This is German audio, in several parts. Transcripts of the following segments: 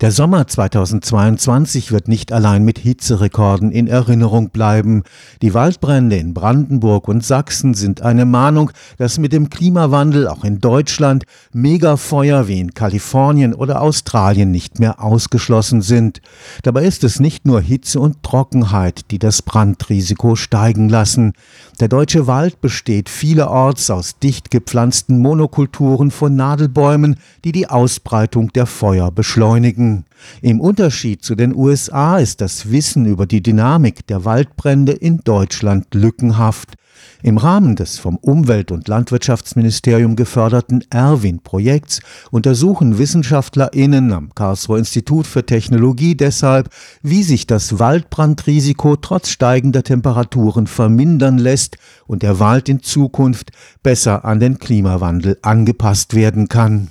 Der Sommer 2022 wird nicht allein mit Hitzerekorden in Erinnerung bleiben. Die Waldbrände in Brandenburg und Sachsen sind eine Mahnung, dass mit dem Klimawandel auch in Deutschland Megafeuer wie in Kalifornien oder Australien nicht mehr ausgeschlossen sind. Dabei ist es nicht nur Hitze und Trockenheit, die das Brandrisiko steigen lassen. Der deutsche Wald besteht vielerorts aus dicht gepflanzten Monokulturen von Nadelbäumen, die die Ausbreitung der Feuer beschleunigen. Im Unterschied zu den USA ist das Wissen über die Dynamik der Waldbrände in Deutschland lückenhaft. Im Rahmen des vom Umwelt- und Landwirtschaftsministerium geförderten Erwin-Projekts untersuchen WissenschaftlerInnen am Karlsruher Institut für Technologie deshalb, wie sich das Waldbrandrisiko trotz steigender Temperaturen vermindern lässt und der Wald in Zukunft besser an den Klimawandel angepasst werden kann.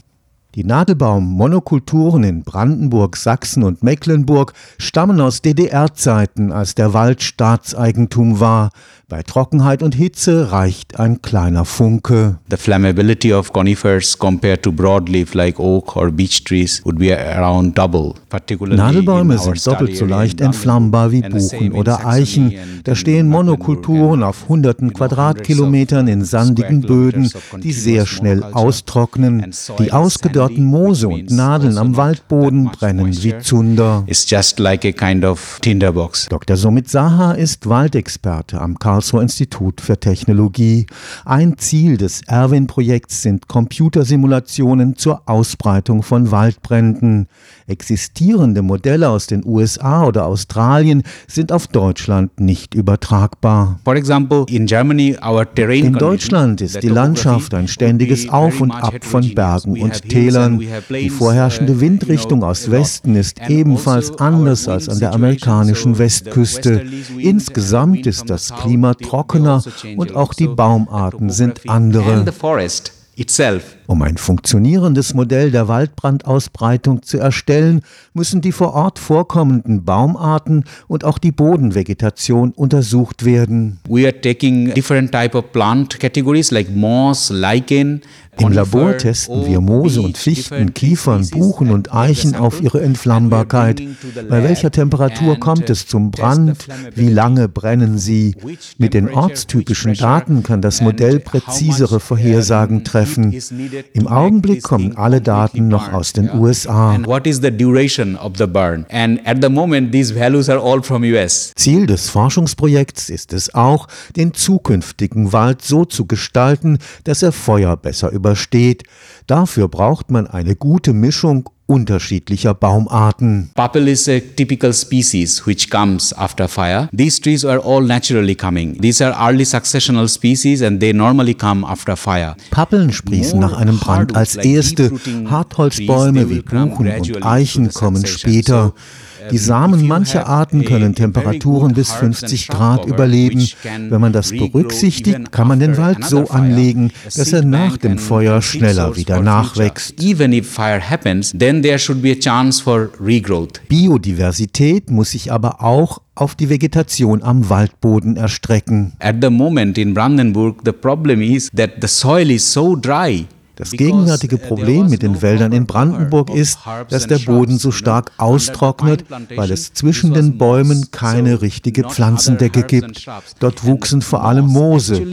Die Nadelbaum-Monokulturen in Brandenburg, Sachsen und Mecklenburg stammen aus DDR-Zeiten, als der Wald Staatseigentum war. Bei Trockenheit und Hitze reicht ein kleiner Funke. The flammability of conifers compared to broadleaf like oak or beech trees would be around double. Nadelbäume sind doppelt so leicht entflammbar wie Buchen oder Eichen. Da stehen Monokulturen auf hunderten Quadratkilometern in sandigen Böden, die sehr schnell austrocknen. Die ausgedörrten Moose und Nadeln am Waldboden brennen wie Zunder. Dr. Somit Saha ist Waldexperte am Karl Karlsruher Institut für Technologie. Ein Ziel des Erwin-Projekts sind Computersimulationen zur Ausbreitung von Waldbränden. Existierende Modelle aus den USA oder Australien sind auf Deutschland nicht übertragbar. In Deutschland ist die Landschaft ein ständiges Auf und Ab von Bergen und Tälern. Die vorherrschende Windrichtung aus Westen ist ebenfalls anders als an der amerikanischen Westküste. Insgesamt ist das Klima trockener und auch die Baumarten sind andere. Um ein funktionierendes Modell der Waldbrandausbreitung zu erstellen, müssen die vor Ort vorkommenden Baumarten und auch die Bodenvegetation untersucht werden. We are taking different type of plant categories like moss, lichen, im Labor testen wir Moose und Fichten, Kiefern, Buchen und Eichen auf ihre Entflammbarkeit. Bei welcher Temperatur kommt es zum Brand? Wie lange brennen sie? Mit den ortstypischen Daten kann das Modell präzisere Vorhersagen treffen. Im Augenblick kommen alle Daten noch aus den USA. Ziel des Forschungsprojekts ist es auch, den zukünftigen Wald so zu gestalten, dass er Feuer besser übersteht. Dafür braucht man eine gute Mischung unterschiedlicher Baumarten. Papel is a typical species which comes after fire. These trees are all naturally coming. These are early successional species and they normally come after fire. Pappeln sprießen nach einem Brand als erste. Hartholzbäume wie Buchen und Eichen kommen später. Die Samen mancher Arten können Temperaturen bis 50 Grad überleben. Wenn man das berücksichtigt, kann man den Wald so anlegen, dass er nach dem Feuer schneller wieder nachwächst. Biodiversität muss sich aber auch auf die Vegetation am Waldboden erstrecken. At the moment in Brandenburg the problem is that the soil is so dry das gegenwärtige Problem mit den Wäldern in Brandenburg ist, dass der Boden so stark austrocknet, weil es zwischen den Bäumen keine richtige Pflanzendecke gibt. Dort wuchsen vor allem Moose.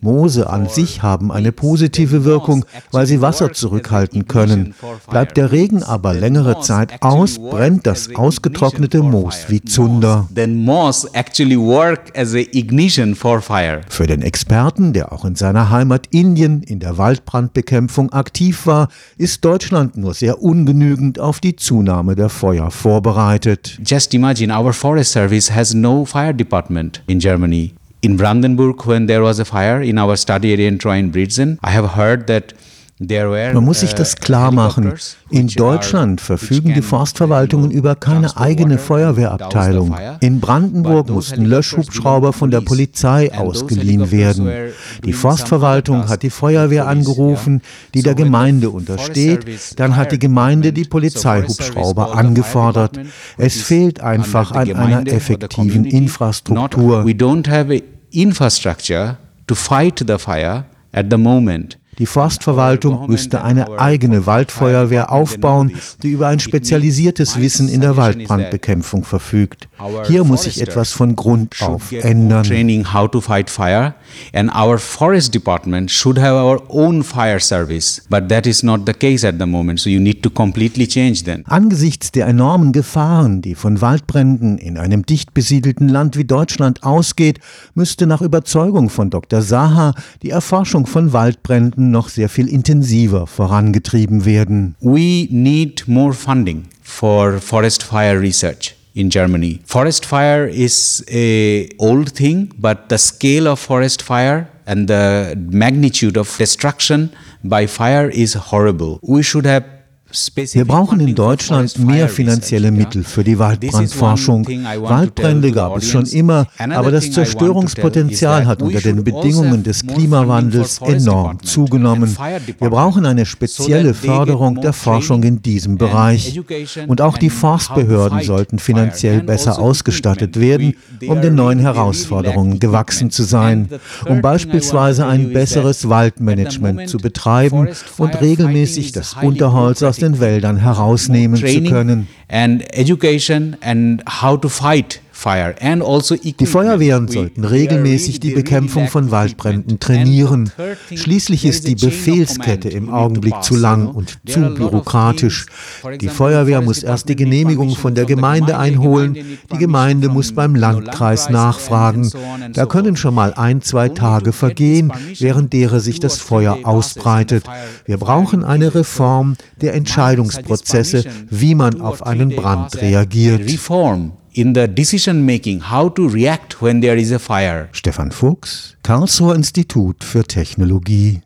Moose an sich haben eine positive Wirkung, weil sie Wasser zurückhalten können. Bleibt der Regen aber längere Zeit aus, brennt das ausgetrocknete Moos wie Zunder. Für den Experten, der auch in seiner Heimat Indien in der Waldbrandbekämpfung aktiv war, ist Deutschland nur sehr ungenügend auf die Zunahme der Feuer vorbereitet. Just imagine our forest service has no fire department in Germany. In Brandenburg, when there was a fire in our study area in Troin-Bridgen, I have heard that Man muss sich das uh, klar machen. In Deutschland verfügen die Forstverwaltungen über keine eigene Feuerwehrabteilung. In Brandenburg mussten Löschhubschrauber von der Polizei ausgeliehen werden. Die Forstverwaltung hat die Feuerwehr angerufen, die der Gemeinde untersteht. Dann hat die Gemeinde die Polizeihubschrauber angefordert. Es fehlt einfach an einer effektiven Infrastruktur. We don't have infrastructure to fight the fire at the moment. Die Forstverwaltung müsste eine eigene Waldfeuerwehr aufbauen, die über ein spezialisiertes Wissen in der Waldbrandbekämpfung verfügt. Hier muss sich etwas von Grund auf ändern. Training how to fight fire and our forest department should have our own fire service, but that is not the case at the moment. So you need to completely change then. Angesichts der enormen Gefahren, die von Waldbränden in einem dicht besiedelten Land wie Deutschland ausgeht, müsste nach Überzeugung von Dr. Saha die Erforschung von Waldbränden noch sehr viel intensiver vorangetrieben werden. We need more funding for forest fire research in Germany. Forest fire is a old thing, but the scale of forest fire and the magnitude of destruction by fire is horrible. We should have wir brauchen in Deutschland mehr finanzielle Mittel für die Waldbrandforschung. Waldbrände gab es schon immer, aber das Zerstörungspotenzial hat unter den Bedingungen des Klimawandels enorm zugenommen. Wir brauchen eine spezielle Förderung der Forschung in diesem Bereich. Und auch die Forstbehörden sollten finanziell besser ausgestattet werden, um den neuen Herausforderungen gewachsen zu sein, um beispielsweise ein besseres Waldmanagement zu betreiben und regelmäßig das Unterholz aus den Wäldern herausnehmen zu können. And education and how to fight die Feuerwehren sollten regelmäßig die Bekämpfung von Waldbränden trainieren. Schließlich ist die Befehlskette im Augenblick zu lang und zu bürokratisch. Die Feuerwehr muss erst die Genehmigung von der Gemeinde einholen, die Gemeinde muss beim Landkreis nachfragen. Da können schon mal ein, zwei Tage vergehen, während derer sich das Feuer ausbreitet. Wir brauchen eine Reform der Entscheidungsprozesse, wie man auf einen Brand reagiert in the decision making, how to react when there is a fire. Stefan Fuchs, Karlsruher Institut für Technologie.